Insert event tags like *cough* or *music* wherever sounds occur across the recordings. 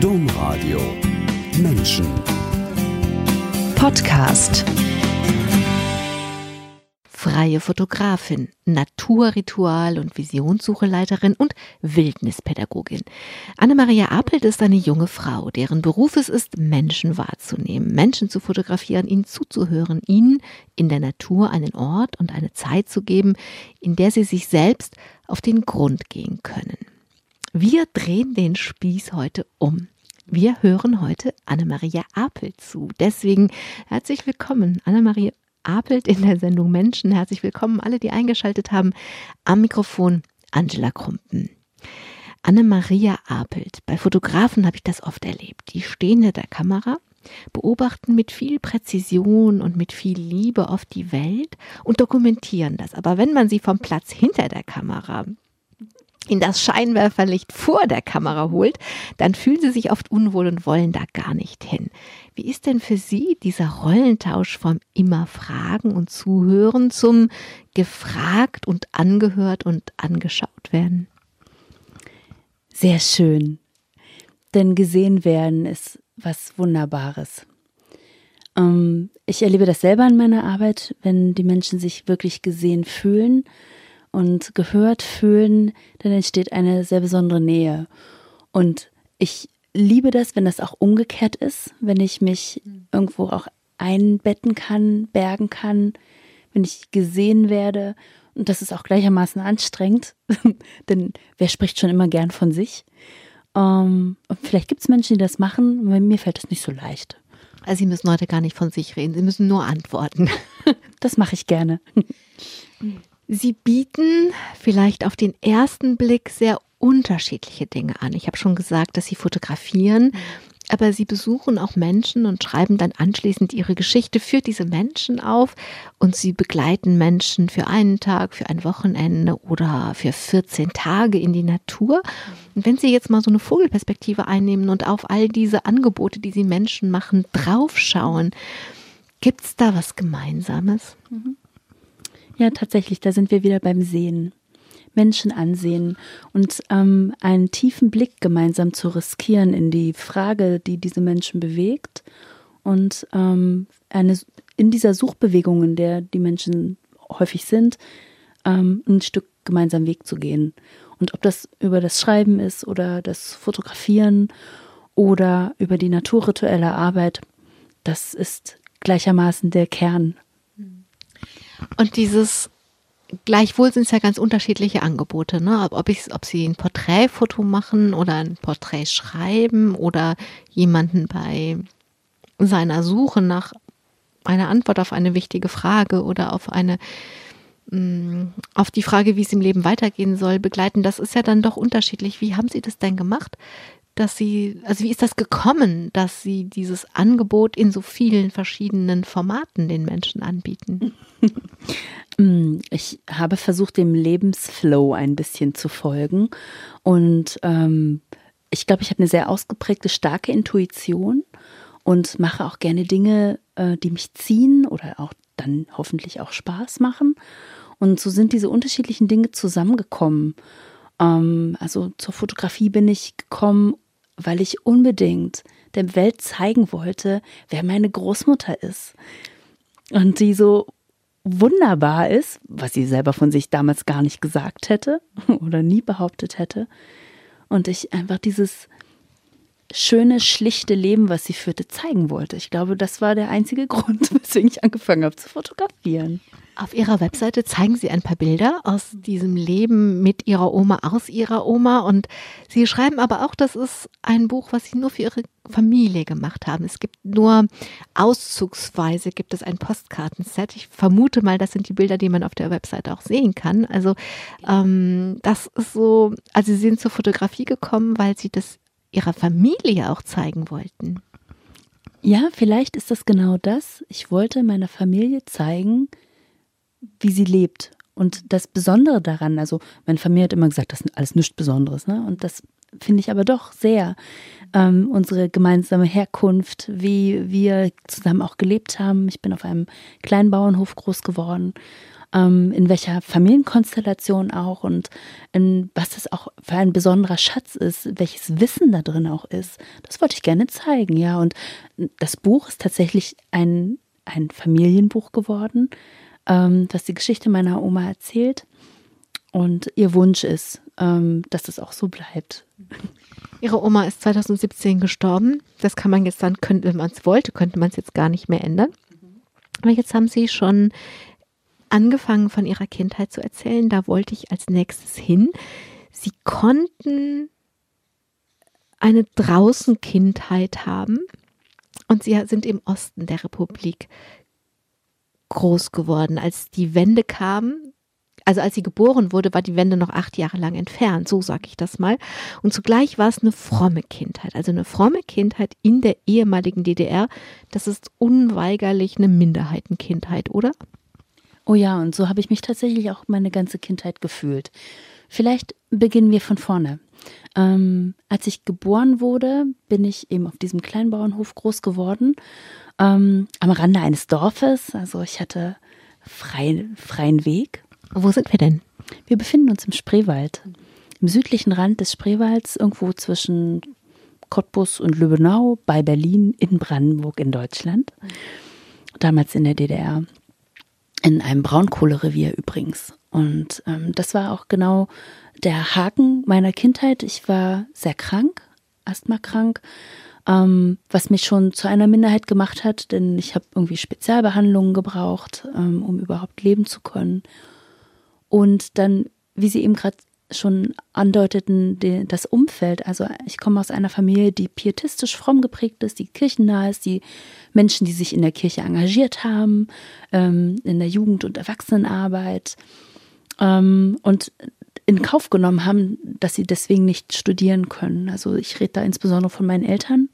Domradio Menschen Podcast freie Fotografin, Naturritual- und Visionssucheleiterin und Wildnispädagogin. Annemaria Apelt ist eine junge Frau, deren Beruf es ist, Menschen wahrzunehmen, Menschen zu fotografieren, ihnen zuzuhören, ihnen in der Natur einen Ort und eine Zeit zu geben, in der sie sich selbst auf den Grund gehen können. Wir drehen den Spieß heute um. Wir hören heute Annemaria Apel zu. Deswegen herzlich willkommen, Annemaria Apelt in der Sendung Menschen. Herzlich willkommen, alle, die eingeschaltet haben. Am Mikrofon Angela Krumpen. Anne-Maria Apelt. Bei Fotografen habe ich das oft erlebt. Die stehen hinter der Kamera, beobachten mit viel Präzision und mit viel Liebe oft die Welt und dokumentieren das. Aber wenn man sie vom Platz hinter der Kamera in das Scheinwerferlicht vor der Kamera holt, dann fühlen sie sich oft unwohl und wollen da gar nicht hin. Wie ist denn für Sie dieser Rollentausch vom immer Fragen und Zuhören zum gefragt und angehört und angeschaut werden? Sehr schön. Denn gesehen werden ist was Wunderbares. Ähm, ich erlebe das selber in meiner Arbeit, wenn die Menschen sich wirklich gesehen fühlen und gehört fühlen, dann entsteht eine sehr besondere Nähe. Und ich liebe das, wenn das auch umgekehrt ist, wenn ich mich irgendwo auch einbetten kann, bergen kann, wenn ich gesehen werde. Und das ist auch gleichermaßen anstrengend, *laughs* denn wer spricht schon immer gern von sich? Ähm, vielleicht gibt es Menschen, die das machen, aber mir fällt das nicht so leicht. Also Sie müssen heute gar nicht von sich reden, Sie müssen nur antworten. *laughs* Das mache ich gerne. *laughs* Sie bieten vielleicht auf den ersten Blick sehr unterschiedliche Dinge an. Ich habe schon gesagt, dass Sie fotografieren, aber Sie besuchen auch Menschen und schreiben dann anschließend Ihre Geschichte für diese Menschen auf und Sie begleiten Menschen für einen Tag, für ein Wochenende oder für 14 Tage in die Natur. Und wenn Sie jetzt mal so eine Vogelperspektive einnehmen und auf all diese Angebote, die Sie Menschen machen, draufschauen, gibt es da was Gemeinsames? Mhm. Ja, tatsächlich, da sind wir wieder beim Sehen. Menschen ansehen und ähm, einen tiefen Blick gemeinsam zu riskieren in die Frage, die diese Menschen bewegt und ähm, eine, in dieser Suchbewegung, in der die Menschen häufig sind, ähm, ein Stück gemeinsam Weg zu gehen. Und ob das über das Schreiben ist oder das Fotografieren oder über die naturrituelle Arbeit, das ist gleichermaßen der Kern und dieses Gleichwohl sind es ja ganz unterschiedliche Angebote, ne? Ob, ich, ob sie ein Porträtfoto machen oder ein Porträt schreiben oder jemanden bei seiner Suche nach einer Antwort auf eine wichtige Frage oder auf eine mm, auf die Frage, wie es im Leben weitergehen soll, begleiten, das ist ja dann doch unterschiedlich. Wie haben Sie das denn gemacht? Dass Sie, also wie ist das gekommen, dass Sie dieses Angebot in so vielen verschiedenen Formaten den Menschen anbieten? *laughs* Mm, ich habe versucht, dem Lebensflow ein bisschen zu folgen und ähm, ich glaube, ich habe eine sehr ausgeprägte, starke Intuition und mache auch gerne Dinge, äh, die mich ziehen oder auch dann hoffentlich auch Spaß machen. Und so sind diese unterschiedlichen Dinge zusammengekommen. Ähm, also zur Fotografie bin ich gekommen, weil ich unbedingt der Welt zeigen wollte, wer meine Großmutter ist. Und die so wunderbar ist, was sie selber von sich damals gar nicht gesagt hätte *laughs* oder nie behauptet hätte. Und ich einfach dieses schöne, schlichte Leben, was sie führte, zeigen wollte. Ich glaube, das war der einzige *laughs* Grund, weswegen ich angefangen habe zu fotografieren. Auf Ihrer Webseite zeigen Sie ein paar Bilder aus diesem Leben mit Ihrer Oma, aus Ihrer Oma. Und Sie schreiben aber auch, das ist ein Buch, was Sie nur für Ihre Familie gemacht haben. Es gibt nur auszugsweise, gibt es ein Postkartenset. Ich vermute mal, das sind die Bilder, die man auf der Webseite auch sehen kann. Also ähm, das ist so, also Sie sind zur Fotografie gekommen, weil Sie das Ihrer Familie auch zeigen wollten. Ja, vielleicht ist das genau das. Ich wollte meiner Familie zeigen, wie sie lebt. Und das Besondere daran, also meine Familie hat immer gesagt, das ist alles nichts Besonderes, ne? Und das finde ich aber doch sehr. Ähm, unsere gemeinsame Herkunft, wie wir zusammen auch gelebt haben. Ich bin auf einem kleinen Bauernhof groß geworden. ähm, in welcher Familienkonstellation auch und in, was das auch für ein besonderer Schatz ist, welches Wissen da drin auch ist. Das wollte ich gerne zeigen, ja. Und das Buch ist tatsächlich ein, ein Familienbuch geworden, ähm, das die Geschichte meiner Oma erzählt. Und ihr Wunsch ist, ähm, dass es auch so bleibt. Ihre Oma ist 2017 gestorben. Das kann man jetzt dann, könnte, wenn man es wollte, könnte man es jetzt gar nicht mehr ändern. Aber jetzt haben Sie schon angefangen von Ihrer Kindheit zu erzählen. Da wollte ich als nächstes hin. Sie konnten eine draußen Kindheit haben und Sie sind im Osten der Republik groß geworden. Als die Wende kam, also als sie geboren wurde, war die Wende noch acht Jahre lang entfernt, so sage ich das mal. Und zugleich war es eine fromme Kindheit, also eine fromme Kindheit in der ehemaligen DDR. Das ist unweigerlich eine Minderheitenkindheit, oder? Oh ja, und so habe ich mich tatsächlich auch meine ganze Kindheit gefühlt. Vielleicht beginnen wir von vorne. Ähm, als ich geboren wurde, bin ich eben auf diesem Kleinbauernhof groß geworden, ähm, am Rande eines Dorfes. Also ich hatte frei, freien Weg wo sind wir denn? Wir befinden uns im Spreewald. Im südlichen Rand des Spreewalds, irgendwo zwischen Cottbus und Lübbenau, bei Berlin, in Brandenburg, in Deutschland. Damals in der DDR. In einem Braunkohlerevier übrigens. Und ähm, das war auch genau der Haken meiner Kindheit. Ich war sehr krank, asthmakrank, ähm, was mich schon zu einer Minderheit gemacht hat, denn ich habe irgendwie Spezialbehandlungen gebraucht, ähm, um überhaupt leben zu können. Und dann, wie Sie eben gerade schon andeuteten, das Umfeld. Also ich komme aus einer Familie, die pietistisch fromm geprägt ist, die kirchennah ist, die Menschen, die sich in der Kirche engagiert haben, ähm, in der Jugend- und Erwachsenenarbeit ähm, und in Kauf genommen haben, dass sie deswegen nicht studieren können. Also ich rede da insbesondere von meinen Eltern.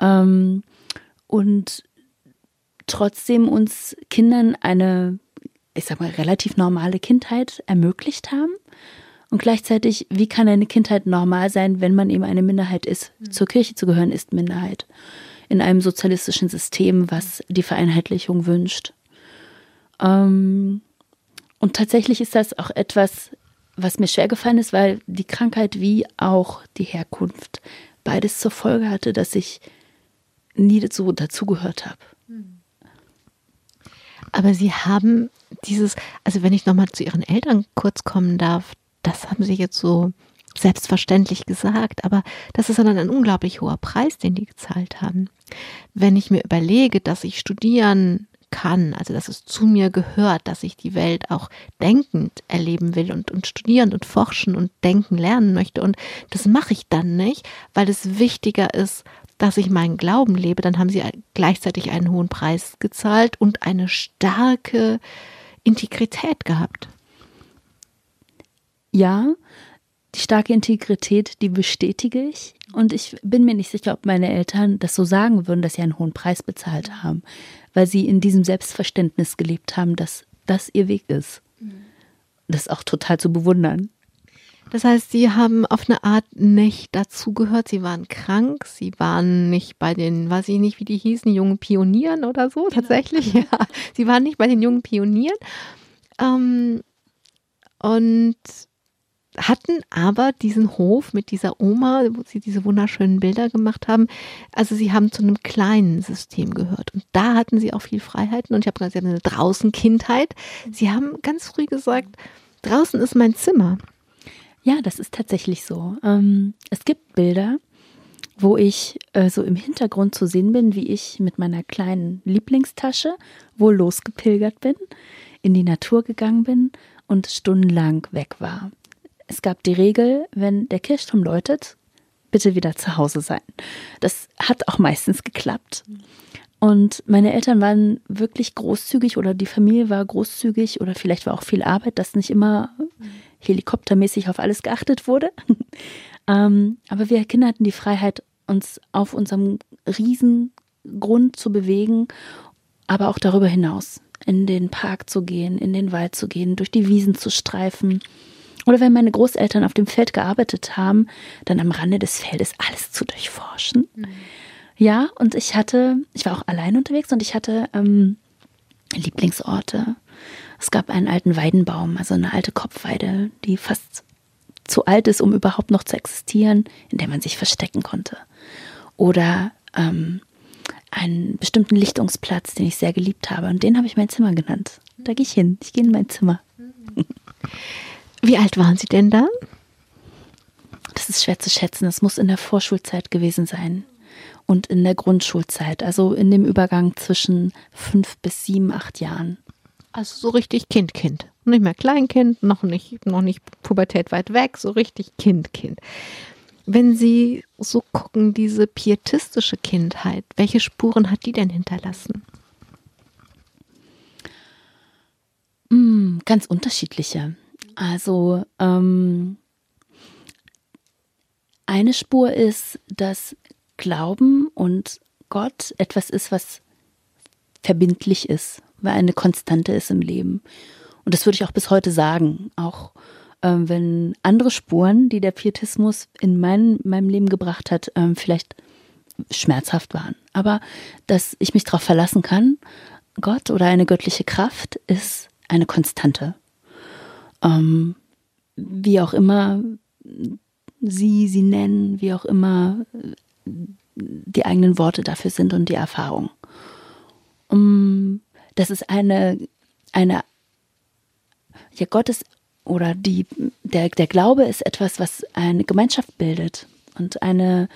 Ähm, und trotzdem uns Kindern eine ich sag mal, relativ normale Kindheit ermöglicht haben. Und gleichzeitig, wie kann eine Kindheit normal sein, wenn man eben eine Minderheit ist? Mhm. Zur Kirche zu gehören ist Minderheit. In einem sozialistischen System, was die Vereinheitlichung wünscht. Ähm, und tatsächlich ist das auch etwas, was mir schwer gefallen ist, weil die Krankheit wie auch die Herkunft beides zur Folge hatte, dass ich nie dazu, dazugehört habe. Mhm. Aber Sie haben dieses, also wenn ich nochmal zu Ihren Eltern kurz kommen darf, das haben Sie jetzt so selbstverständlich gesagt, aber das ist dann ein unglaublich hoher Preis, den die gezahlt haben. Wenn ich mir überlege, dass ich studieren kann, also dass es zu mir gehört, dass ich die Welt auch denkend erleben will und, und studieren und forschen und denken lernen möchte. Und das mache ich dann nicht, weil es wichtiger ist, dass ich meinen Glauben lebe, dann haben sie gleichzeitig einen hohen Preis gezahlt und eine starke Integrität gehabt. Ja, die starke Integrität, die bestätige ich. Und ich bin mir nicht sicher, ob meine Eltern das so sagen würden, dass sie einen hohen Preis bezahlt haben, weil sie in diesem Selbstverständnis gelebt haben, dass das ihr Weg ist. Das ist auch total zu bewundern. Das heißt, sie haben auf eine Art nicht dazugehört. Sie waren krank. Sie waren nicht bei den, weiß ich nicht, wie die hießen, jungen Pionieren oder so, genau. tatsächlich. *laughs* Ja, sie waren nicht bei den jungen Pionieren. Ähm, und hatten aber diesen Hof mit dieser Oma, wo sie diese wunderschönen Bilder gemacht haben. Also sie haben zu einem kleinen System gehört. Und da hatten sie auch viel Freiheiten. Und ich habe gesagt, sie haben eine Draußen-Kindheit. Sie haben ganz früh gesagt, draußen ist mein Zimmer. Ja, das ist tatsächlich so. Ähm, es gibt Bilder, wo ich äh, so im Hintergrund zu sehen bin, wie ich mit meiner kleinen Lieblingstasche wohl losgepilgert bin, in die Natur gegangen bin und stundenlang weg war. Es gab die Regel, wenn der Kirchturm läutet, bitte wieder zu Hause sein. Das hat auch meistens geklappt. Und meine Eltern waren wirklich großzügig oder die Familie war großzügig oder vielleicht war auch viel Arbeit, das nicht immer helikoptermäßig auf alles geachtet wurde. *laughs* ähm, aber wir Kinder hatten die Freiheit, uns auf unserem Riesengrund zu bewegen, aber auch darüber hinaus in den Park zu gehen, in den Wald zu gehen, durch die Wiesen zu streifen. Oder wenn meine Großeltern auf dem Feld gearbeitet haben, dann am Rande des Feldes alles zu durchforschen. Mhm. Ja, und ich hatte, ich war auch allein unterwegs und ich hatte ähm, Lieblingsorte Es gab einen alten Weidenbaum, also eine alte Kopfweide, die fast zu alt ist, um überhaupt noch zu existieren, in der man sich verstecken konnte. Oder ähm, einen bestimmten Lichtungsplatz, den ich sehr geliebt habe. Und den habe ich mein Zimmer genannt. Da gehe ich hin. Ich gehe in mein Zimmer. *laughs* Wie alt waren Sie denn da? Das ist schwer zu schätzen. Das muss in der Vorschulzeit gewesen sein und in der Grundschulzeit, also in dem Übergang zwischen fünf bis sieben, acht Jahren. Also so richtig Kind, Kind. Nicht mehr Kleinkind, noch nicht, noch nicht Pubertät weit weg, so richtig Kind, Kind. Wenn Sie so gucken, diese pietistische Kindheit, welche Spuren hat die denn hinterlassen? Mm, ganz unterschiedliche. Also ähm, eine Spur ist, dass Glauben und Gott etwas ist, was verbindlich ist, weil eine Konstante ist im Leben. Und das würde ich auch bis heute sagen, auch ähm, wenn andere Spuren, die der Pietismus in mein, meinem Leben gebracht hat, ähm, vielleicht schmerzhaft waren. Aber dass ich mich darauf verlassen kann, Gott oder eine göttliche Kraft ist eine Konstante. Ähm, wie auch immer sie sie nennen, wie auch immer die eigenen Worte dafür sind und die Erfahrung. Um, das ist eine, eine, ja, Gottes oder die, der, der Glaube ist etwas, was eine Gemeinschaft bildet und eine,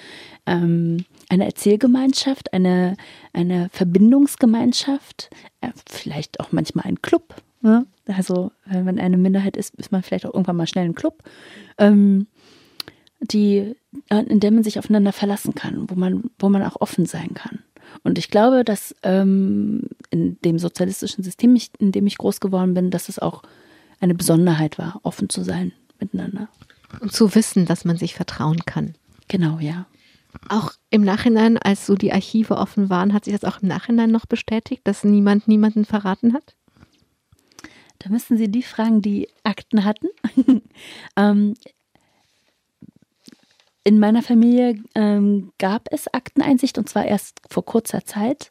ähm, eine Erzählgemeinschaft, eine, eine Verbindungsgemeinschaft, äh, vielleicht auch manchmal ein Club. Ne? Also, wenn man eine Minderheit ist, ist man vielleicht auch irgendwann mal schnell ein Club. Ähm, die, äh, in der man sich aufeinander verlassen kann, wo man, wo man auch offen sein kann. Und ich glaube, dass ähm, in dem sozialistischen System, in dem ich groß geworden bin, dass es auch eine Besonderheit war, offen zu sein miteinander. Und zu wissen, dass man sich vertrauen kann. Genau, ja. Auch im Nachhinein, als so die Archive offen waren, hat sich das auch im Nachhinein noch bestätigt, dass niemand niemanden verraten hat? Müssen Sie die fragen, die Akten hatten. *laughs* ähm, in meiner Familie ähm, gab es Akteneinsicht und zwar erst vor kurzer Zeit.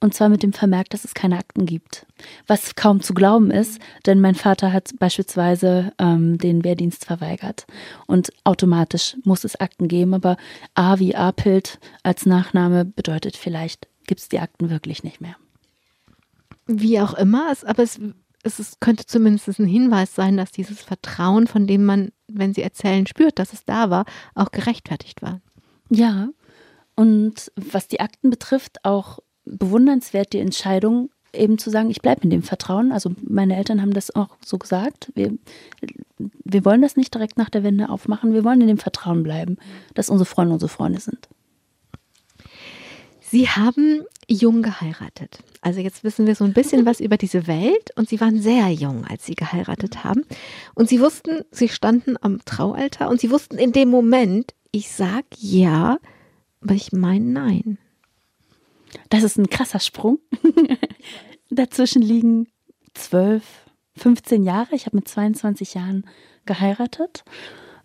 Und zwar mit dem Vermerk, dass es keine Akten gibt. Was kaum zu glauben ist, denn mein Vater hat beispielsweise ähm, den Wehrdienst verweigert. Und automatisch muss es Akten geben, aber A wie Apelt als Nachname bedeutet vielleicht, gibt es die Akten wirklich nicht mehr. Wie auch immer, aber es es ist, könnte zumindest ein Hinweis sein, dass dieses Vertrauen, von dem man, wenn sie erzählen, spürt, dass es da war, auch gerechtfertigt war. Ja, und was die Akten betrifft, auch bewundernswert die Entscheidung, eben zu sagen, ich bleibe in dem Vertrauen. Also meine Eltern haben das auch so gesagt. Wir, wir wollen das nicht direkt nach der Wende aufmachen. Wir wollen in dem Vertrauen bleiben, dass unsere Freunde unsere Freunde sind. Sie haben jung geheiratet. Also jetzt wissen wir so ein bisschen was über diese Welt und Sie waren sehr jung, als Sie geheiratet haben. Und Sie wussten, Sie standen am Traualtar und Sie wussten in dem Moment, ich sag ja, aber ich meine nein. Das ist ein krasser Sprung. *laughs* Dazwischen liegen zwölf, 15 Jahre. Ich habe mit 22 Jahren geheiratet,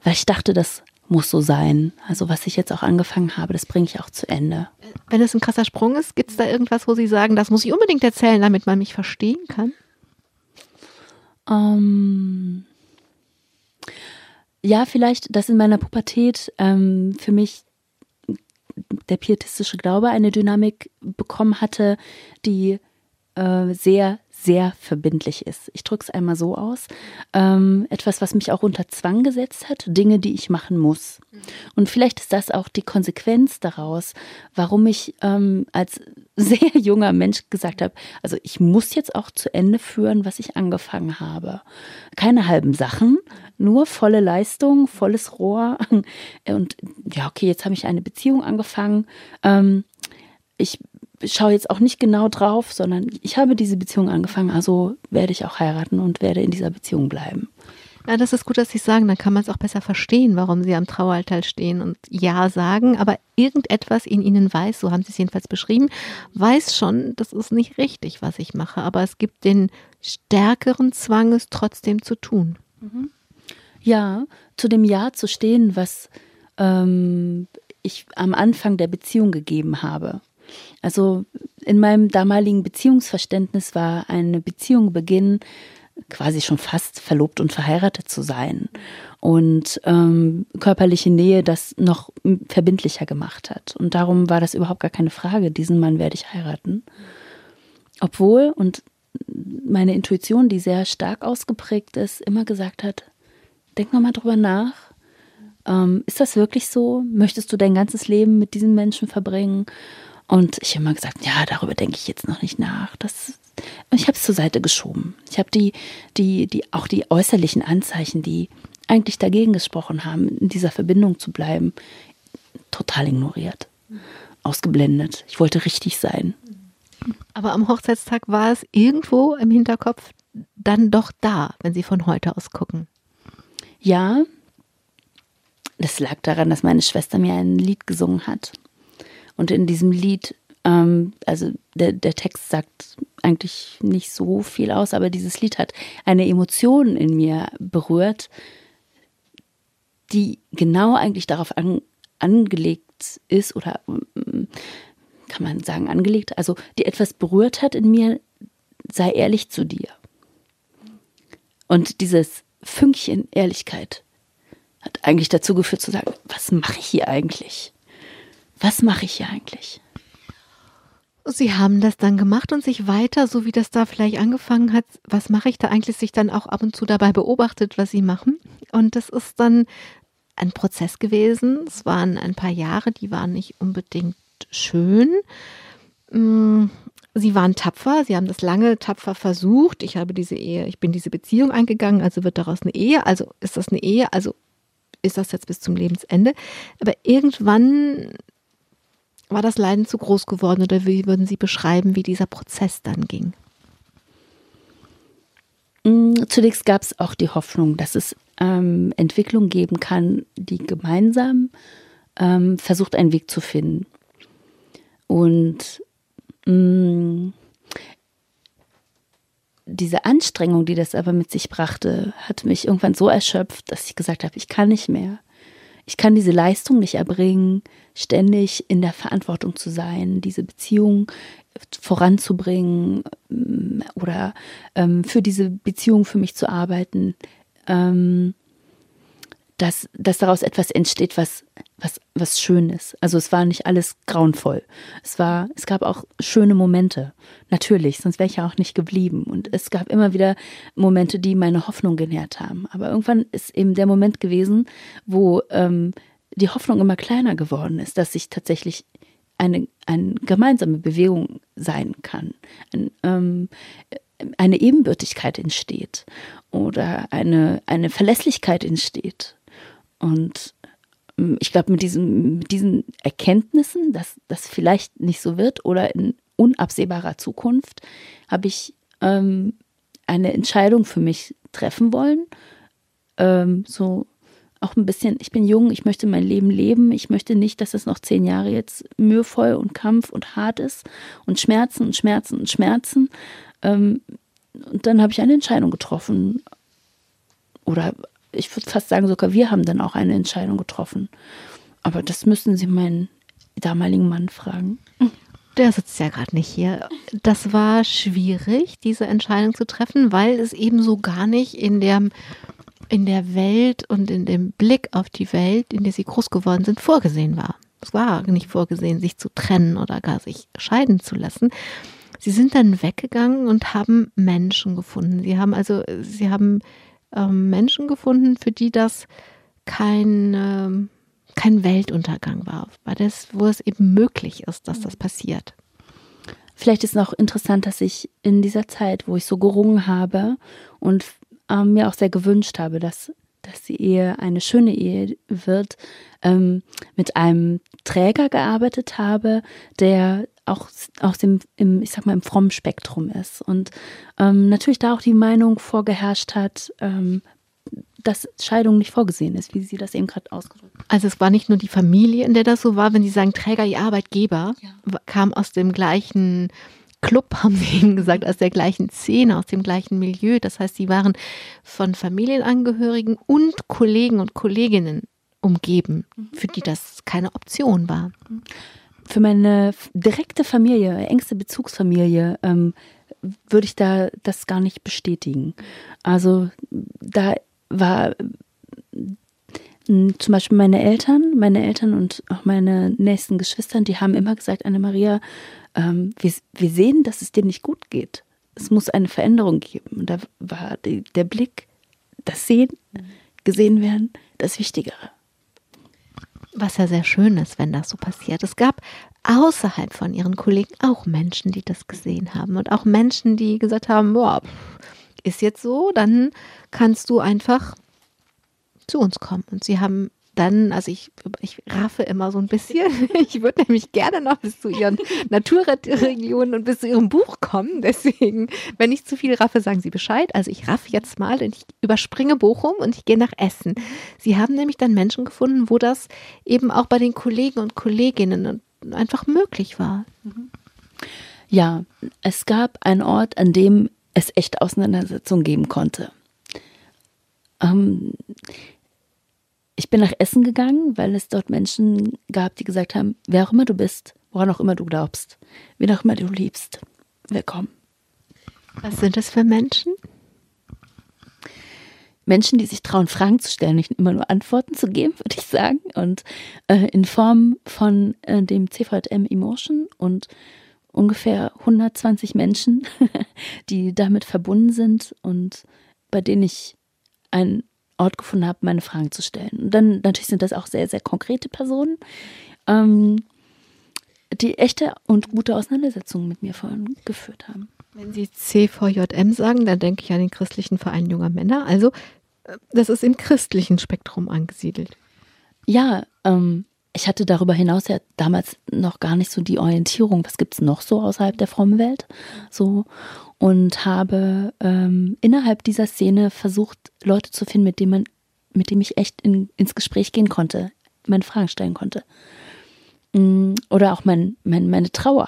weil ich dachte, das muss so sein. Also was ich jetzt auch angefangen habe, das bringe ich auch zu Ende. Wenn es ein krasser Sprung ist, gibt es da irgendwas, wo Sie sagen, das muss ich unbedingt erzählen, damit man mich verstehen kann? Ähm, ja, vielleicht, dass in meiner Pubertät ähm, für mich der pietistische Glaube eine Dynamik bekommen hatte, die äh, sehr sehr verbindlich ist. Ich drücke es einmal so aus. Ähm, etwas, was mich auch unter Zwang gesetzt hat, Dinge, die ich machen muss. Und vielleicht ist das auch die Konsequenz daraus, warum ich ähm, als *laughs* sehr junger Mensch gesagt habe, also ich muss jetzt auch zu Ende führen, was ich angefangen habe. Keine halben Sachen, nur volle Leistung, volles Rohr. *laughs* Und ja, okay, jetzt habe ich eine Beziehung angefangen. Ähm, ich schaue jetzt auch nicht genau drauf, sondern ich habe diese Beziehung angefangen, also werde ich auch heiraten und werde in dieser Beziehung bleiben. Ja, das ist gut, dass Sie sagen, dann kann man es auch besser verstehen, warum Sie am Traualtar stehen und Ja sagen, aber irgendetwas in Ihnen weiß, so haben Sie es jedenfalls beschrieben, weiß schon, das ist nicht richtig, was ich mache, aber es gibt den stärkeren Zwang, es trotzdem zu tun. Mhm. Ja, zu dem Ja zu stehen, was ähm, ich am Anfang der Beziehung gegeben habe. Also in meinem damaligen Beziehungsverständnis war eine Beziehung beginnen, quasi schon fast verlobt und verheiratet zu sein. Und ähm, körperliche Nähe das noch verbindlicher gemacht hat. Und darum war das überhaupt gar keine Frage, diesen Mann werde ich heiraten. Obwohl, und meine Intuition, die sehr stark ausgeprägt ist, immer gesagt hat, denk nochmal drüber nach. Ähm, ist das wirklich so? Möchtest du dein ganzes Leben mit diesen Menschen verbringen? Und ich habe immer gesagt, ja, darüber denke ich jetzt noch nicht nach. Das, ich habe es zur Seite geschoben. Ich habe die, die, die, auch die äußerlichen Anzeichen, die eigentlich dagegen gesprochen haben, in dieser Verbindung zu bleiben, total ignoriert, ausgeblendet. Ich wollte richtig sein. Aber am Hochzeitstag war es irgendwo im Hinterkopf dann doch da, wenn Sie von heute aus gucken. Ja, das lag daran, dass meine Schwester mir ein Lied gesungen hat. Und in diesem Lied, ähm, also der, der Text sagt eigentlich nicht so viel aus, aber dieses Lied hat eine Emotion in mir berührt, die genau eigentlich darauf an, angelegt ist oder mm, kann man sagen, angelegt, also die etwas berührt hat in mir, sei ehrlich zu dir. Und dieses Fünkchen Ehrlichkeit hat eigentlich dazu geführt zu sagen, was mache ich hier eigentlich? Was mache ich hier eigentlich? Sie haben das dann gemacht und sich weiter, so wie das da vielleicht angefangen hat, was mache ich da eigentlich, sich dann auch ab und zu dabei beobachtet, was Sie machen. Und das ist dann ein Prozess gewesen. Es waren ein paar Jahre, die waren nicht unbedingt schön. Mm, sie waren tapfer, sie haben das lange tapfer versucht. Ich habe diese Ehe, ich bin diese Beziehung eingegangen, also wird daraus eine Ehe, also ist das eine Ehe, also ist das jetzt bis zum Lebensende. Aber irgendwann war das Leiden zu groß geworden oder wie würden Sie beschreiben, wie dieser Prozess dann ging? Mm, zunächst gab es auch die Hoffnung, dass es ähm, Entwicklung geben kann, die gemeinsam ähm, versucht, einen Weg zu finden. Und mm, diese Anstrengung, die das aber mit sich brachte, hat mich irgendwann so erschöpft, dass ich gesagt habe, ich kann nicht mehr. Ich kann diese Leistung nicht erbringen, ständig in der Verantwortung zu sein, diese Beziehung voranzubringen mm, oder ähm, für diese Beziehung für mich zu arbeiten. Ähm, dass, dass daraus etwas entsteht, was, was, was schön ist. Also es war nicht alles grauenvoll. Es war, es gab auch schöne Momente. Natürlich, sonst wäre ich ja auch nicht geblieben. Und es gab immer wieder Momente, die meine Hoffnung genährt haben. Aber irgendwann ist eben der Moment gewesen, wo ähm, die Hoffnung immer kleiner geworden ist, dass ich tatsächlich eine, eine gemeinsame Bewegung sein kann. Ein, ähm, eine Ebenbürtigkeit entsteht oder eine, eine Verlässlichkeit entsteht. Und ähm, ich glaube, mit, mit diesen Erkenntnissen, dass das vielleicht nicht so wird oder in unabsehbarer Zukunft, habe ich ähm, eine Entscheidung für mich treffen wollen. Ähm, so auch ein bisschen, ich bin jung, ich möchte mein Leben leben. Ich möchte nicht, dass es noch zehn Jahre jetzt mühevoll und Kampf und hart ist und Schmerzen und Schmerzen und Schmerzen. Ähm, und dann habe ich eine Entscheidung getroffen. Oder ich würde fast sagen, sogar wir haben dann auch eine Entscheidung getroffen. Aber das müssen Sie meinen damaligen Mann fragen. Der sitzt ja gerade nicht hier. Das war schwierig, diese Entscheidung zu treffen, weil es eben so gar nicht in der, in der Welt und in dem Blick auf die Welt, in der sie groß geworden sind, vorgesehen war. Es war nicht vorgesehen, sich zu trennen oder gar sich scheiden zu lassen. Sie sind dann weggegangen und haben Menschen gefunden. Sie haben also, sie haben ähm, Menschen gefunden, für die das kein, ähm, kein Weltuntergang war, weil das, wo es eben möglich ist, dass das passiert. Vielleicht ist noch interessant, dass ich in dieser Zeit, wo ich so gerungen habe und ähm, mir auch sehr gewünscht habe, dass, dass die Ehe eine schöne Ehe wird, ähm, mit einem Träger gearbeitet habe, der auch aus dem, im, ich sag mal, im frommen Spektrum ist. Und ähm, natürlich da auch die Meinung vorgeherrscht hat, ähm, dass Scheidung nicht vorgesehen ist, wie Sie das eben gerade ausgedrückt haben. Also es war nicht nur die Familie, in der das so war, wenn Sie sagen, Träger, Ihr Arbeitgeber, ja. kam aus dem gleichen Club, *laughs* haben Sie eben gesagt, aus der gleichen Szene, aus dem gleichen Milieu. Das heißt, Sie waren von Familienangehörigen und Kollegen und Kolleginnen umgeben, mhm. für die das keine Option war. Für meine direkte Familie, engste Bezugsfamilie, ähm, würde ich da das gar nicht bestätigen. Also da war zum Beispiel meine Eltern, meine Eltern und auch meine nächsten Geschwister, die haben immer gesagt, Anne-Maria, ähm, wir, wir sehen, dass es dir nicht gut geht. Es muss eine Veränderung geben. Und da war die, der Blick, das Sehen, gesehen werden, das Wichtigere. Was ja sehr schön ist, wenn das so passiert. Es gab außerhalb von ihren Kollegen auch Menschen, die das gesehen haben und auch Menschen, die gesagt haben, boah, ist jetzt so, dann kannst du einfach zu uns kommen. Und sie haben dann, also ich, ich raffe immer so ein bisschen. *laughs* Ich würde nämlich gerne noch bis zu ihren Naturregionen und bis zu ihrem Buch kommen. Deswegen, wenn ich zu viel raffe, sagen Sie Bescheid. Also ich raffe jetzt mal und ich überspringe Bochum und ich gehe nach Essen. Sie haben nämlich dann Menschen gefunden, wo das eben auch bei den Kollegen und Kolleginnen einfach möglich war. Ja, es gab einen Ort, an dem es echt Auseinandersetzungen geben konnte. Ähm, ich bin nach Essen gegangen, weil es dort Menschen gab, die gesagt haben, wer auch immer du bist, woran auch immer du glaubst, wen auch immer du liebst, willkommen. Was sind das für Menschen? Menschen, die sich trauen, Fragen zu stellen, nicht immer nur Antworten zu geben, *laughs* würde ich sagen. Und äh, in Form von äh, dem CVM Emotion und ungefähr 120 Menschen, *laughs* die damit verbunden sind und bei denen ich ein Ort gefunden habe, meine Fragen zu stellen. Und dann natürlich sind das auch sehr, sehr konkrete Personen, ähm, die echte und gute Auseinandersetzungen mit mir vorhin geführt haben. Wenn Sie CVJM sagen, dann denke ich an den christlichen Verein junger Männer. Also äh, das ist im christlichen Spektrum angesiedelt. Ja, ähm, ich hatte darüber hinaus ja damals noch gar nicht so die Orientierung, was gibt es noch so außerhalb der frommen Welt. So und habe ähm, innerhalb dieser Szene versucht, Leute zu finden, mit denen man, mit dem ich echt in, ins Gespräch gehen konnte, meine Fragen stellen konnte. Mm, oder auch mein, mein, meine Trauer,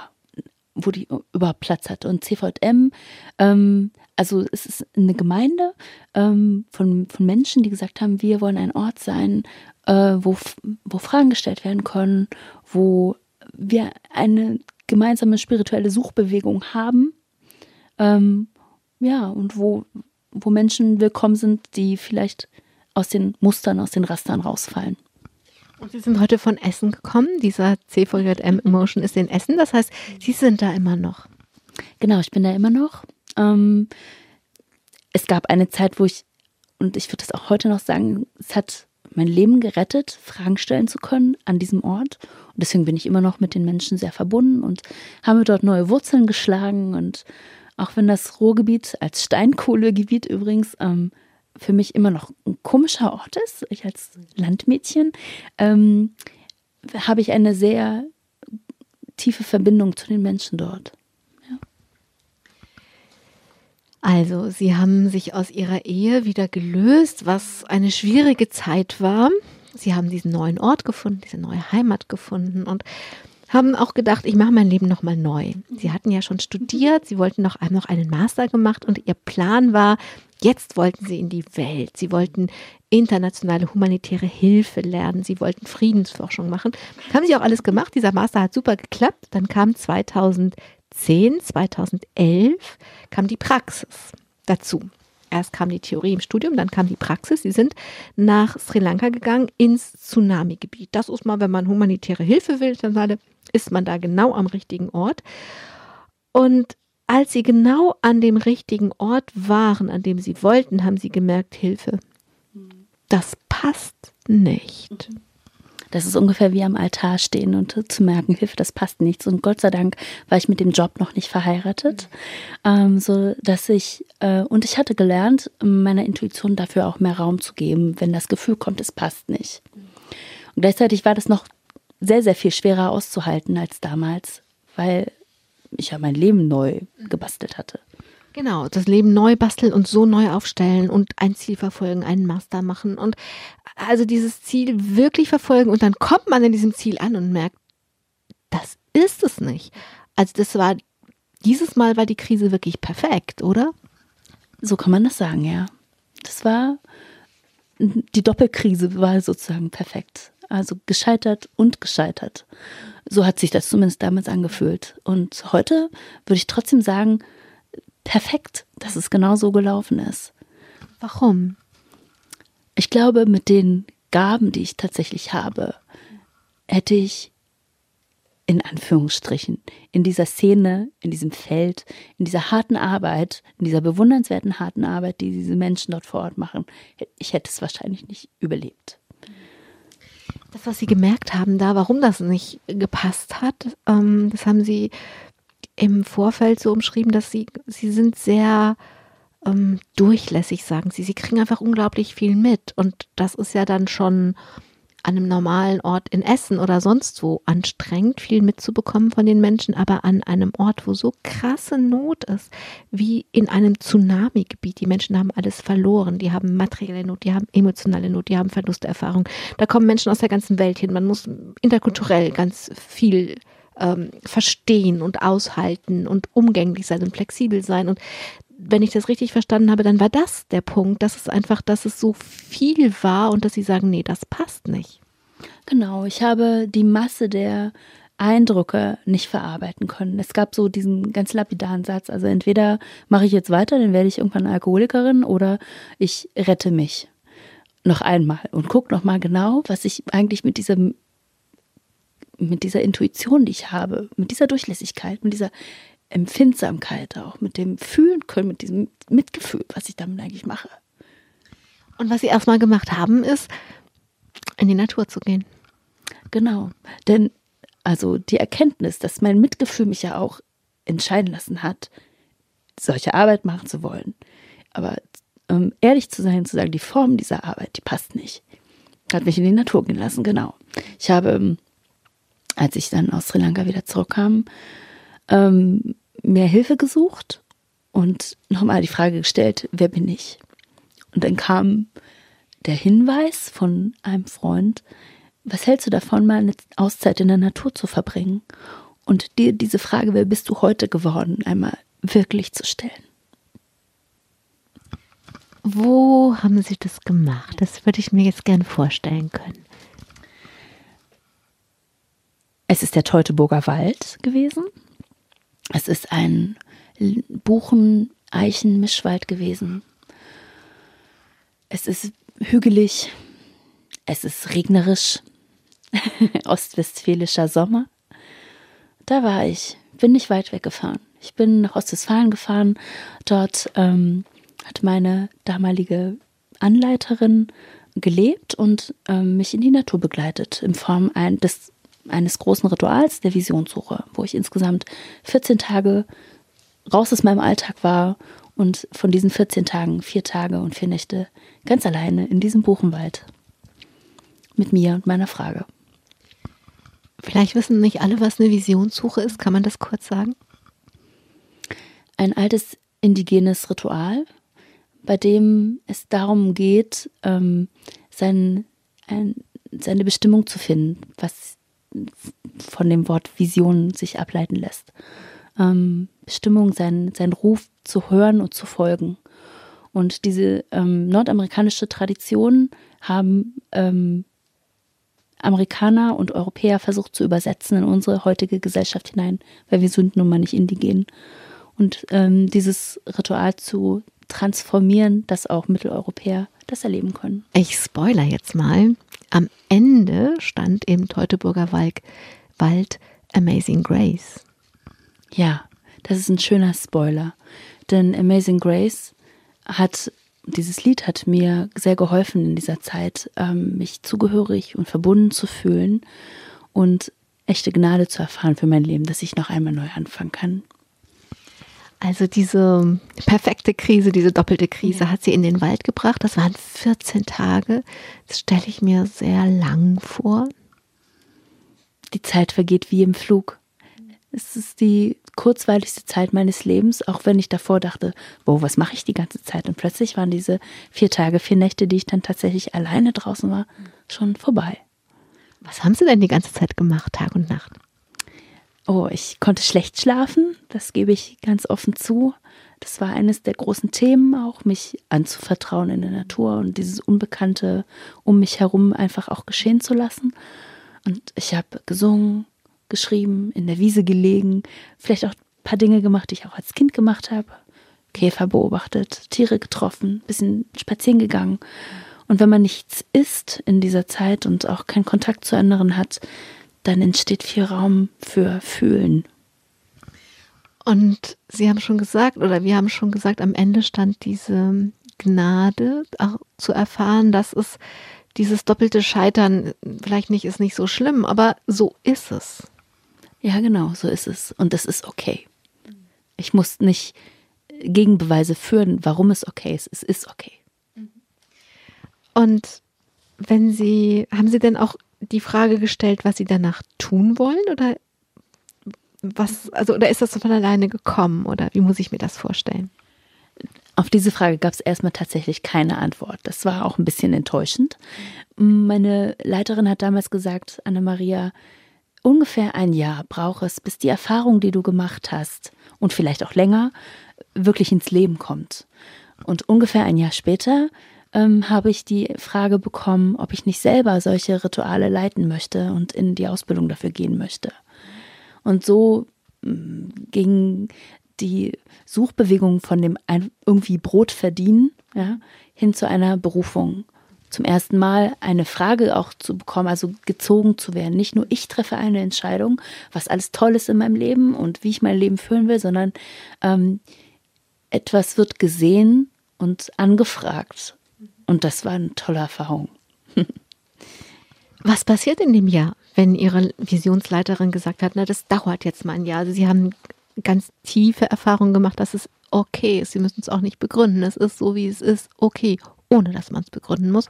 wo die überhaupt Platz hatte. Und CVM, ähm, also es ist eine Gemeinde ähm, von, von Menschen, die gesagt haben, wir wollen ein Ort sein, äh, wo, wo Fragen gestellt werden können, wo wir eine gemeinsame spirituelle Suchbewegung haben ähm, ja, und wo, wo Menschen willkommen sind, die vielleicht aus den Mustern, aus den Rastern rausfallen. Und Sie sind heute von Essen gekommen. Dieser CVJM Emotion ist in Essen. Das heißt, Sie sind da immer noch. Genau, ich bin da immer noch. Ähm, es gab eine Zeit, wo ich, und ich würde das auch heute noch sagen, es hat mein Leben gerettet, Fragen stellen zu können an diesem Ort. Und deswegen bin ich immer noch mit den Menschen sehr verbunden und habe dort neue Wurzeln geschlagen und auch wenn das Ruhrgebiet als Steinkohlegebiet übrigens ähm, für mich immer noch ein komischer Ort ist, ich als Landmädchen, ähm, habe ich eine sehr tiefe Verbindung zu den Menschen dort. Ja. Also, Sie haben sich aus Ihrer Ehe wieder gelöst, was eine schwierige Zeit war. Sie haben diesen neuen Ort gefunden, diese neue Heimat gefunden und haben auch gedacht, ich mache mein Leben nochmal neu. Sie hatten ja schon studiert, sie wollten noch, haben noch einen Master gemacht und ihr Plan war, jetzt wollten sie in die Welt. Sie wollten internationale humanitäre Hilfe lernen, sie wollten Friedensforschung machen. Haben sie auch alles gemacht. Dieser Master hat super geklappt. Dann kam 2010, 2011 kam die Praxis dazu. Erst kam die Theorie im Studium, dann kam die Praxis. Sie sind nach Sri Lanka gegangen ins Tsunami-Gebiet. Das ist mal, wenn man humanitäre Hilfe will, dann ist man da genau am richtigen Ort. Und als sie genau an dem richtigen Ort waren, an dem sie wollten, haben sie gemerkt, Hilfe, das passt nicht. Das ist ungefähr wie am Altar stehen und zu merken, Hilfe, das passt nichts. Und Gott sei Dank war ich mit dem Job noch nicht verheiratet, ähm, so dass ich äh, und ich hatte gelernt, meiner Intuition dafür auch mehr Raum zu geben, wenn das Gefühl kommt, es passt nicht. Und gleichzeitig war das noch sehr, sehr viel schwerer auszuhalten als damals, weil ich ja mein Leben neu gebastelt hatte. Genau, das Leben neu basteln und so neu aufstellen und ein Ziel verfolgen, einen Master machen und also dieses Ziel wirklich verfolgen und dann kommt man in diesem Ziel an und merkt, das ist es nicht. Also das war, dieses Mal war die Krise wirklich perfekt, oder? So kann man das sagen, ja. Das war, die Doppelkrise war sozusagen perfekt. Also gescheitert und gescheitert. So hat sich das zumindest damals angefühlt. Und heute würde ich trotzdem sagen, perfekt, dass es genau so gelaufen ist. Warum? Ich glaube, mit den Gaben, die ich tatsächlich habe, hätte ich in Anführungsstrichen in dieser Szene, in diesem Feld, in dieser harten Arbeit, in dieser bewundernswerten harten Arbeit, die diese Menschen dort vor Ort machen, ich hätte es wahrscheinlich nicht überlebt. Das, was Sie gemerkt haben da, warum das nicht gepasst hat, ähm, das haben Sie im Vorfeld so umschrieben, dass Sie, Sie sind sehr ähm, durchlässig, sagen Sie. Sie kriegen einfach unglaublich viel mit. Und das ist ja dann schon an einem normalen Ort in Essen oder sonst wo anstrengend, viel mitzubekommen von den Menschen, aber an einem Ort, wo so krasse Not ist, wie in einem Tsunami-Gebiet. Die Menschen haben alles verloren, die haben materielle Not, die haben emotionale Not, die haben Verlusterfahrung. Da kommen Menschen aus der ganzen Welt hin. Man muss interkulturell ganz viel ähm, verstehen und aushalten und umgänglich sein und flexibel sein. Und wenn ich das richtig verstanden habe, dann war das der Punkt, dass es einfach, dass es so viel war und dass sie sagen, nee, das passt nicht. Genau, ich habe die Masse der Eindrücke nicht verarbeiten können. Es gab so diesen ganz lapidaren Satz, also entweder mache ich jetzt weiter, dann werde ich irgendwann Alkoholikerin oder ich rette mich noch einmal und gucke noch mal genau, was ich eigentlich mit diesem mit dieser Intuition, die ich habe, mit dieser Durchlässigkeit, mit dieser Empfindsamkeit auch, mit dem Fühlen können, mit diesem Mitgefühl, was ich damit eigentlich mache. Und was sie erstmal gemacht haben, ist, in die Natur zu gehen. Genau. Denn also die Erkenntnis, dass mein Mitgefühl mich ja auch entscheiden lassen hat, solche Arbeit machen zu wollen. Aber um ehrlich zu sein, zu sagen, die Form dieser Arbeit, die passt nicht. Hat mich in die Natur gehen lassen, genau. Ich habe, ähm, als ich dann aus Sri Lanka wieder zurückkam, ähm, mehr Hilfe gesucht und nochmal die Frage gestellt, wer bin ich? Und dann kam der Hinweis von einem Freund, was hältst du davon, mal eine Auszeit in der Natur zu verbringen und dir diese Frage, wer bist du heute geworden, einmal wirklich zu stellen? Wo haben Sie das gemacht? Das würde ich mir jetzt gerne vorstellen können. Es ist der Teutoburger Wald gewesen. Es ist ein Buchen-Eichen-Mischwald gewesen. Es ist hügelig. Es ist regnerisch. *laughs* Ostwestfälischer Sommer. Da war ich. Bin nicht weit weggefahren. Ich bin nach Ostwestfalen gefahren. Dort ähm, hat meine damalige Anleiterin gelebt und ähm, mich in die Natur begleitet in Form ein, des eines großen Rituals der Visionssuche, wo ich insgesamt 14 Tage raus aus meinem Alltag war und von diesen 14 Tagen vier Tage und vier Nächte ganz alleine in diesem Buchenwald mit mir und meiner Frage. Vielleicht wissen nicht alle, was eine Visionssuche ist. Kann man das kurz sagen? Ein altes indigenes Ritual, bei dem es darum geht, ähm, sein, ein, seine Bestimmung zu finden, was von dem Wort Vision sich ableiten lässt. Ähm, Bestimmung, sein, sein Ruf zu hören und zu folgen. Und diese ähm, nordamerikanische Tradition haben ähm, Amerikaner und Europäer versucht zu übersetzen in unsere heutige Gesellschaft hinein, weil wir sind nun mal nicht indigen. Und ähm, dieses Ritual zu transformieren, dass auch Mitteleuropäer das erleben können. Ich spoiler jetzt mal. Am Ende stand im Teutoburger Wald, Wald Amazing Grace. Ja, das ist ein schöner Spoiler. Denn Amazing Grace hat, dieses Lied hat mir sehr geholfen in dieser Zeit, ähm, mich zugehörig und verbunden zu fühlen und echte Gnade zu erfahren für mein Leben, dass ich noch einmal neu anfangen kann. Also diese perfekte Krise, diese doppelte Krise ja. hat sie in den Wald gebracht. Das waren 14 Tage. Das stelle ich mir sehr lang vor. Die Zeit vergeht wie im Flug. Es ist die kurzweiligste Zeit meines Lebens, auch wenn ich davor dachte, wow, was mache ich die ganze Zeit? Und plötzlich waren diese vier Tage, vier Nächte, die ich dann tatsächlich alleine draußen war, schon vorbei. Was haben Sie denn die ganze Zeit gemacht, Tag und Nacht? Oh, ich konnte schlecht schlafen, das gebe ich ganz offen zu. Das war eines der großen Themen auch, mich anzuvertrauen in der Natur und dieses Unbekannte um mich herum einfach auch geschehen zu lassen. Und ich habe gesungen geschrieben, in der Wiese gelegen, vielleicht auch ein paar Dinge gemacht, die ich auch als Kind gemacht habe. Käfer beobachtet, Tiere getroffen, bisschen spazieren gegangen. Und wenn man nichts isst in dieser Zeit und auch keinen Kontakt zu anderen hat, dann entsteht viel Raum für Fühlen. Und Sie haben schon gesagt, oder wir haben schon gesagt, am Ende stand diese Gnade, auch zu erfahren, dass es dieses doppelte Scheitern vielleicht nicht ist nicht so schlimm, aber so ist es. Ja, genau, so ist es. Und das ist okay. Ich muss nicht Gegenbeweise führen, warum es okay ist. Es ist okay. Und wenn Sie, haben Sie denn auch die Frage gestellt, was Sie danach tun wollen? Oder was, also, oder ist das von alleine gekommen? Oder wie muss ich mir das vorstellen? Auf diese Frage gab es erstmal tatsächlich keine Antwort. Das war auch ein bisschen enttäuschend. Meine Leiterin hat damals gesagt, Anna-Maria, ungefähr ein Jahr braucht es, bis die Erfahrung, die du gemacht hast und vielleicht auch länger, wirklich ins Leben kommt. Und ungefähr ein Jahr später ähm, habe ich die Frage bekommen, ob ich nicht selber solche Rituale leiten möchte und in die Ausbildung dafür gehen möchte. Und so mm, ging die Suchbewegung von dem irgendwie Brot verdienen ja, hin zu einer Berufung. Zum ersten Mal eine Frage auch zu bekommen, also gezogen zu werden. Nicht nur ich treffe eine Entscheidung, was alles toll ist in meinem Leben und wie ich mein Leben führen will, sondern ähm, etwas wird gesehen und angefragt. Und das war eine tolle Erfahrung. Was passiert in dem Jahr, wenn Ihre Visionsleiterin gesagt hat, na, das dauert jetzt mal ein Jahr? Also Sie haben ganz tiefe Erfahrungen gemacht, dass es okay ist. Sie müssen es auch nicht begründen. Es ist so, wie es ist, okay, ohne dass man es begründen muss.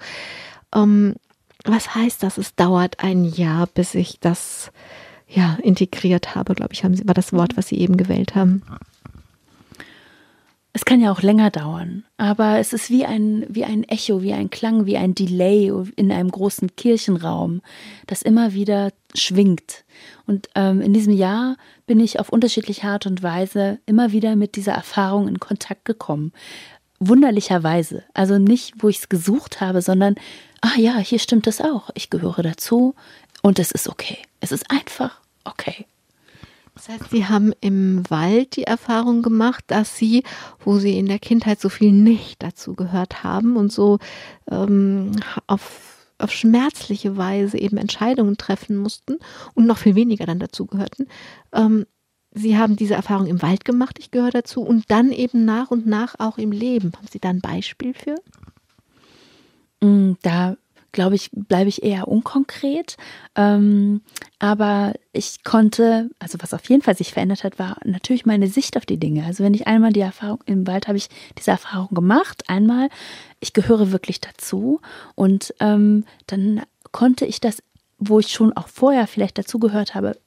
Ähm, was heißt das? Es dauert ein Jahr, bis ich das ja integriert habe, glaube ich, haben Sie, war das Wort, was Sie eben gewählt haben. Es kann ja auch länger dauern, aber es ist wie ein, wie ein Echo, wie ein Klang, wie ein Delay in einem großen Kirchenraum, das immer wieder schwingt. Und ähm, in diesem Jahr bin ich auf unterschiedliche Art und Weise immer wieder mit dieser Erfahrung in Kontakt gekommen. Wunderlicherweise. Also nicht, wo ich es gesucht habe, sondern, ah ja, hier stimmt es auch. Ich gehöre dazu und es ist okay. Es ist einfach okay. Das heißt, Sie haben im Wald die Erfahrung gemacht, dass Sie, wo Sie in der Kindheit so viel nicht dazu gehört haben und so ähm, auf, auf schmerzliche Weise eben Entscheidungen treffen mussten und noch viel weniger dann dazu gehörten, ähm, Sie haben diese Erfahrung im Wald gemacht, ich gehöre dazu, und dann eben nach und nach auch im Leben. Haben Sie da ein Beispiel für? Mm, da glaube ich, bleibe ich eher unkonkret. Ähm, aber ich konnte, also was auf jeden Fall sich verändert hat, war natürlich meine Sicht auf die Dinge. Also wenn ich einmal die Erfahrung, im Wald habe ich diese Erfahrung gemacht, einmal, ich gehöre wirklich dazu und ähm, dann konnte ich das, wo ich schon auch vorher vielleicht dazugehört habe,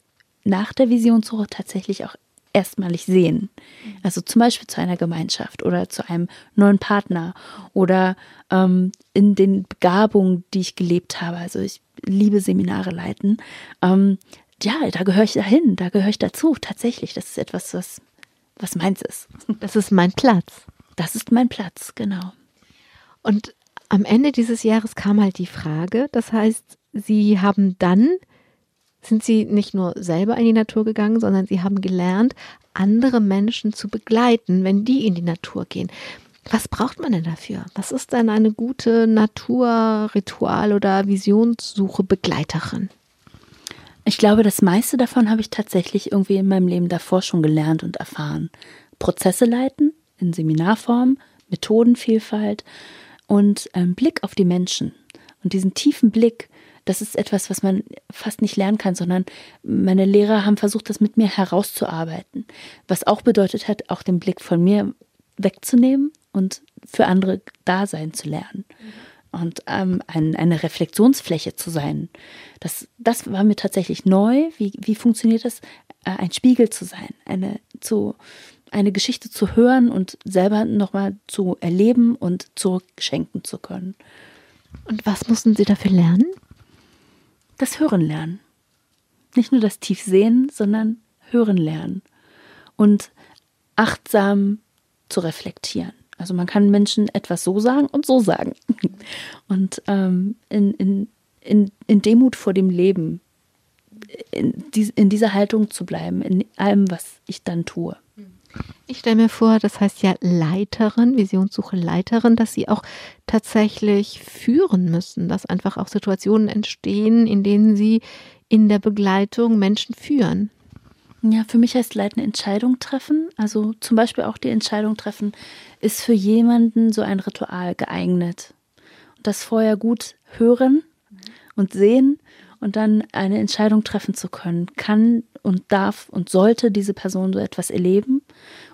nach der Visionssuche tatsächlich auch erstmalig sehen. Also zum Beispiel zu einer Gemeinschaft oder zu einem neuen Partner oder ähm, in den Begabungen, die ich gelebt habe. Also ich liebe Seminare leiten. Ähm, ja, da gehöre ich dahin, da gehöre ich dazu. Tatsächlich, das ist etwas, was, was meins ist. *laughs* Das ist mein Platz. Das ist mein Platz, genau. Und am Ende dieses Jahres kam halt die Frage, das heißt, Sie haben dann sind sie nicht nur selber in die Natur gegangen, sondern sie haben gelernt, andere Menschen zu begleiten, wenn die in die Natur gehen. Was braucht man denn dafür? Was ist denn eine gute Naturritual- oder Visionssuche Begleiterin? Ich glaube, das meiste davon habe ich tatsächlich irgendwie in meinem Leben davor schon gelernt und erfahren. Prozesse leiten in Seminarform, Methodenvielfalt und einen Blick auf die Menschen. Und diesen tiefen Blick, das ist etwas, was man fast nicht lernen kann, sondern meine Lehrer haben versucht, das mit mir herauszuarbeiten. Was auch bedeutet hat, auch den Blick von mir wegzunehmen und für andere da sein zu lernen. Und ähm, ein, eine Reflexionsfläche zu sein. Das, das war mir tatsächlich neu. Wie, wie funktioniert das? Äh, ein Spiegel zu sein, eine, zu, eine Geschichte zu hören und selber nochmal zu erleben und zurückschenken zu können. Und was mussten Sie dafür lernen? Das Hören lernen. Nicht nur das Tiefsehen, sondern Hören lernen. Und achtsam zu reflektieren. Also man kann Menschen etwas so sagen und so sagen. *laughs* Und ähm, in, in, in, in Demut vor dem Leben in, in dieser Haltung zu bleiben, in allem, was ich dann tue. Ich stelle mir vor, das heißt ja Leiterin, Visionssuche Leiterin, dass sie auch tatsächlich führen müssen, dass einfach auch Situationen entstehen, in denen sie in der Begleitung Menschen führen. Ja, für mich heißt Leiten Entscheidung treffen. Also zum Beispiel auch die Entscheidung treffen, ist für jemanden so ein Ritual geeignet. Und das vorher gut hören und sehen und dann eine Entscheidung treffen zu können. Kann und darf und sollte diese Person so etwas erleben?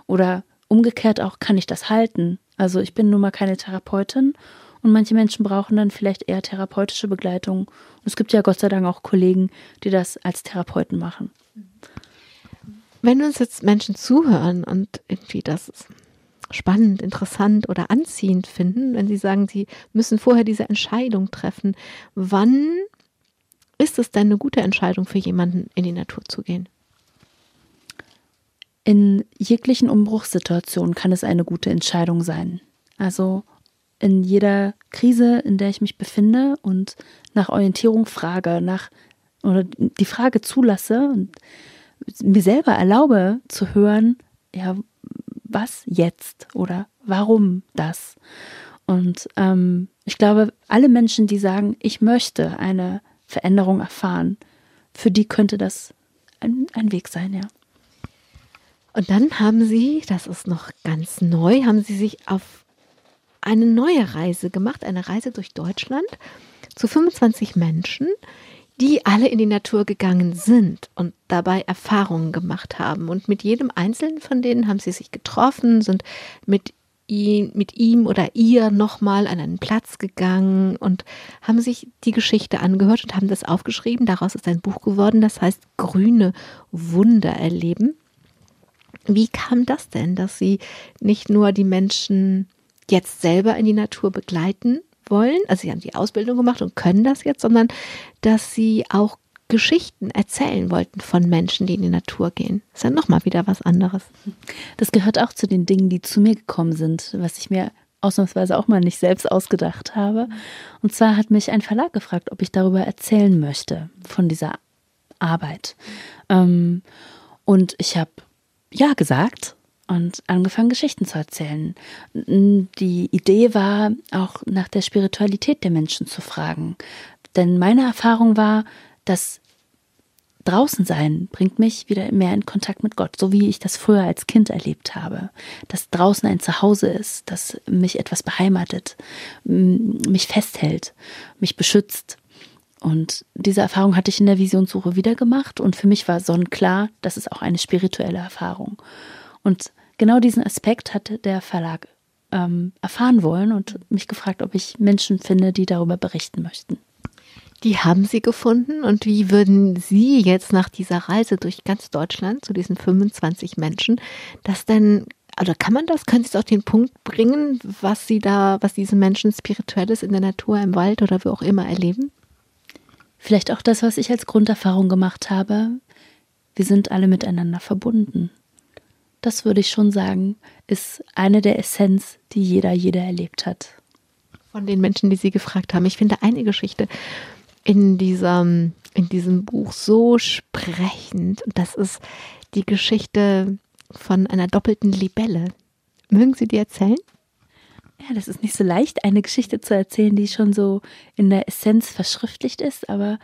Oder umgekehrt auch, kann ich das halten? Also ich bin nun mal keine Therapeutin und manche Menschen brauchen dann vielleicht eher therapeutische Begleitung. Und es gibt ja Gott sei Dank auch Kollegen, die das als Therapeuten machen. Wenn uns jetzt Menschen zuhören und irgendwie das spannend, interessant oder anziehend finden, wenn sie sagen, sie müssen vorher diese Entscheidung treffen, wann ist es denn eine gute Entscheidung für jemanden, in die Natur zu gehen? In jeglichen Umbruchssituationen kann es eine gute Entscheidung sein. Also in jeder Krise, in der ich mich befinde und nach Orientierung frage, nach oder die Frage zulasse und mir selber erlaube zu hören, ja, was jetzt oder warum das? Und ähm, ich glaube, alle Menschen, die sagen, ich möchte eine Veränderung erfahren, für die könnte das ein, ein Weg sein, ja. Und dann haben Sie, das ist noch ganz neu, haben Sie sich auf eine neue Reise gemacht, eine Reise durch Deutschland zu 25 Menschen, die alle in die Natur gegangen sind und dabei Erfahrungen gemacht haben. Und mit jedem einzelnen von denen haben sie sich getroffen, sind mit ihn, mit ihm oder ihr nochmal an einen Platz gegangen und haben sich die Geschichte angehört und haben das aufgeschrieben. Daraus ist ein Buch geworden, das heißt Grüne Wunder erleben. Wie kam das denn, dass Sie nicht nur die Menschen jetzt selber in die Natur begleiten wollen, also Sie haben die Ausbildung gemacht und können das jetzt, sondern dass Sie auch Geschichten erzählen wollten von Menschen, die in die Natur gehen. Das ist ja nochmal wieder was anderes. Das gehört auch zu den Dingen, die zu mir gekommen sind, was ich mir ausnahmsweise auch mal nicht selbst ausgedacht habe. Und zwar hat mich ein Verlag gefragt, ob ich darüber erzählen möchte, von dieser Arbeit. Ähm, und ich habe ja gesagt und angefangen, Geschichten zu erzählen. Die Idee war, auch nach der Spiritualität der Menschen zu fragen. Denn meine Erfahrung war, dass draußen sein bringt mich wieder mehr in Kontakt mit Gott, so wie ich das früher als Kind erlebt habe. Dass draußen ein Zuhause ist, dass mich etwas beheimatet, mich festhält, mich beschützt. Und diese Erfahrung hatte ich in der Visionssuche wieder gemacht und für mich war sonnenklar, das ist auch eine spirituelle Erfahrung. Und genau diesen Aspekt hat der Verlag ähm, erfahren wollen und mich gefragt, ob ich Menschen finde, die darüber berichten möchten. Die haben Sie gefunden und wie würden Sie jetzt nach dieser Reise durch ganz Deutschland zu diesen 25 Menschen das denn oder kann man das? Können Sie es auf den Punkt bringen, was Sie da, was diese Menschen Spirituelles in der Natur, im Wald oder wo auch immer erleben? Vielleicht auch das, was ich als Grunderfahrung gemacht habe. Wir sind alle miteinander verbunden das würde ich schon sagen, ist eine der Essenz, die jeder, jeder erlebt hat. Von den Menschen, die Sie gefragt haben. Ich finde eine Geschichte in diesem, in diesem Buch so sprechend. Und das ist die Geschichte von einer doppelten Libelle. Mögen Sie die erzählen? Ja, das ist nicht so leicht, eine Geschichte zu erzählen, die schon so in der Essenz verschriftlicht ist, aber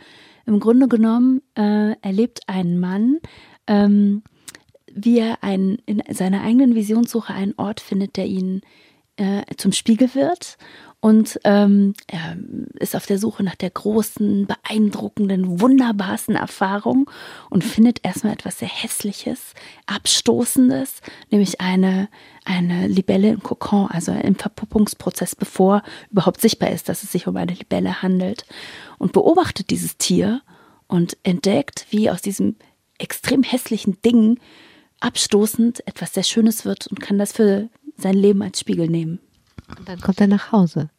im Grunde genommen äh, erlebt ein Mann ähm, wie er einen, in seiner eigenen Visionssuche einen Ort findet, der ihn äh, zum Spiegel wird. Und ähm, ist auf der Suche nach der großen, beeindruckenden, wunderbarsten Erfahrung und findet erstmal etwas sehr Hässliches, Abstoßendes, nämlich eine, eine Libelle im Kokon, also im Verpuppungsprozess, bevor überhaupt sichtbar ist, dass es sich um eine Libelle handelt. Und beobachtet dieses Tier und entdeckt, wie aus diesem extrem hässlichen Ding abstoßend etwas sehr Schönes wird und kann das für sein Leben als Spiegel nehmen. Und dann kommt er nach Hause.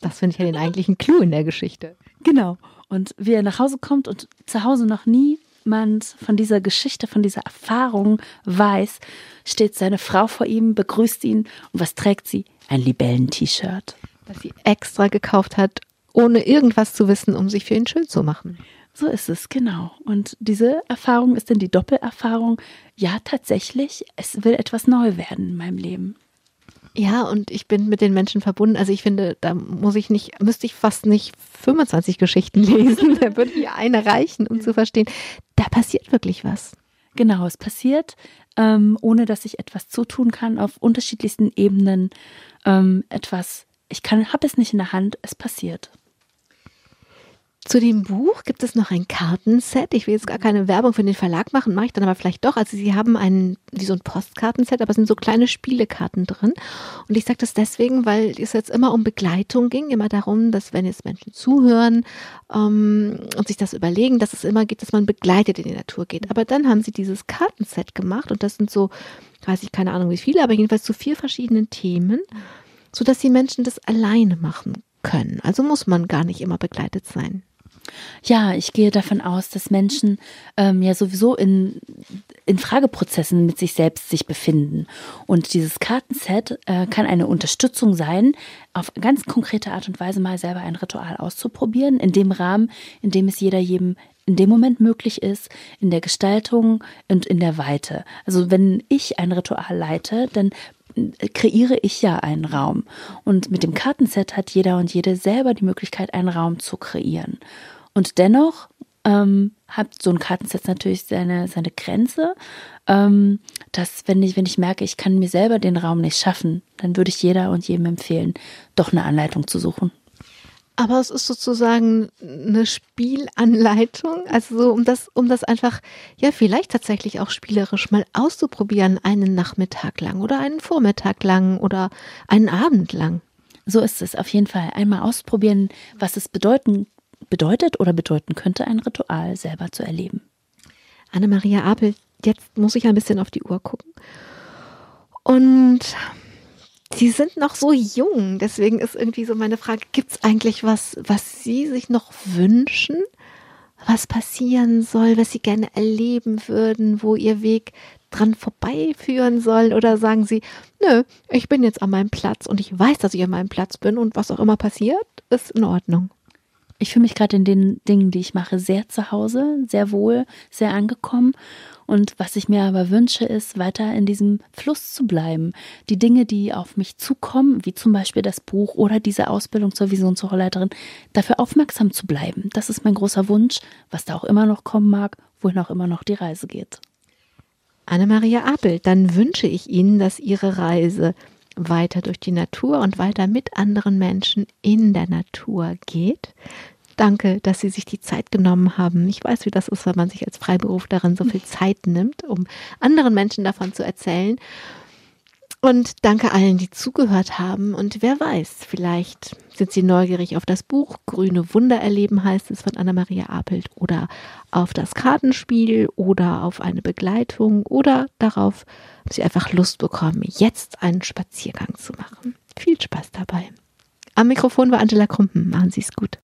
Das finde ich ja den eigentlichen Clou in der Geschichte. Genau. Und wie er nach Hause kommt und zu Hause noch niemand von dieser Geschichte, von dieser Erfahrung weiß, steht seine Frau vor ihm, begrüßt ihn und was trägt sie? Ein Libellen-T-Shirt. Das sie extra gekauft hat, ohne irgendwas zu wissen, um sich für ihn schön zu machen. So ist es, genau. Und diese Erfahrung ist dann die Doppelerfahrung. Ja, tatsächlich, es will etwas neu werden in meinem Leben. Ja, und ich bin mit den Menschen verbunden. Also ich finde, da muss ich nicht, müsste ich fast nicht 25 Geschichten *laughs* lesen. Da würde mir eine reichen, um zu verstehen, da passiert wirklich was. Genau, es passiert, ähm, ohne dass ich etwas zutun kann, auf unterschiedlichsten Ebenen ähm, etwas. Ich kann, habe es nicht in der Hand, es passiert. Zu dem Buch gibt es noch ein Kartenset. Ich will jetzt gar keine Werbung für den Verlag machen, mache ich dann aber vielleicht doch. Also sie haben ein, wie so ein Postkartenset, aber es sind so kleine Spielekarten drin. Und ich sage das deswegen, weil es jetzt immer um Begleitung ging, immer darum, dass wenn jetzt Menschen zuhören ähm, und sich das überlegen, dass es immer geht, dass man begleitet in die Natur geht. Aber dann haben sie dieses Kartenset gemacht und das sind so, weiß ich keine Ahnung wie viele, aber jedenfalls zu vier verschiedenen Themen, sodass die Menschen das alleine machen können. Also muss man gar nicht immer begleitet sein. Ja, ich gehe davon aus, dass Menschen ähm, ja sowieso in, in Frageprozessen mit sich selbst sich befinden. Und dieses Kartenset äh, kann eine Unterstützung sein, auf ganz konkrete Art und Weise mal selber ein Ritual auszuprobieren, in dem Rahmen, in dem es jeder jedem in dem Moment möglich ist, in der Gestaltung und in der Weite. Also wenn ich ein Ritual leite, dann kreiere ich ja einen Raum. Und mit dem Kartenset hat jeder und jede selber die Möglichkeit, einen Raum zu kreieren. Und dennoch ähm, hat so ein Kartenset natürlich seine, seine Grenze, ähm, dass wenn ich, wenn ich merke, ich kann mir selber den Raum nicht schaffen, dann würde ich jeder und jedem empfehlen, doch eine Anleitung zu suchen. Aber es ist sozusagen eine Spielanleitung, also so, um das, um das einfach, ja, vielleicht tatsächlich auch spielerisch mal auszuprobieren, einen Nachmittag lang oder einen Vormittag lang oder einen Abend lang. So ist es auf jeden Fall. Einmal ausprobieren, was es bedeuten, bedeutet oder bedeuten könnte, ein Ritual selber zu erleben. Anne-Maria Apel, jetzt muss ich ein bisschen auf die Uhr gucken. Und Sie sind noch so jung, deswegen ist irgendwie so meine Frage, gibt es eigentlich was, was Sie sich noch wünschen, was passieren soll, was Sie gerne erleben würden, wo Ihr Weg dran vorbeiführen soll? Oder sagen Sie, nö, ich bin jetzt an meinem Platz und ich weiß, dass ich an meinem Platz bin und was auch immer passiert, ist in Ordnung. Ich fühle mich gerade in den Dingen, die ich mache, sehr zu Hause, sehr wohl, sehr angekommen. Und was ich mir aber wünsche, ist, weiter in diesem Fluss zu bleiben. Die Dinge, die auf mich zukommen, wie zum Beispiel das Buch oder diese Ausbildung zur Visionssucheleiterin, dafür aufmerksam zu bleiben. Das ist mein großer Wunsch, was da auch immer noch kommen mag, wohin auch immer noch die Reise geht. Anne-Maria Apel, dann wünsche ich Ihnen, dass Ihre Reise weiter durch die Natur und weiter mit anderen Menschen in der Natur geht, Danke, dass Sie sich die Zeit genommen haben. Ich weiß, wie das ist, wenn man sich als Freiberuflerin so viel Zeit nimmt, um anderen Menschen davon zu erzählen. Und danke allen, die zugehört haben. Und wer weiß, vielleicht sind Sie neugierig auf das Buch Grüne Wunder erleben, heißt es von Anna-Maria Apelt, oder auf das Kartenspiel oder auf eine Begleitung oder darauf, ob Sie einfach Lust bekommen, jetzt einen Spaziergang zu machen. Viel Spaß dabei. Am Mikrofon war Angela Krumpen. Machen Sie es gut.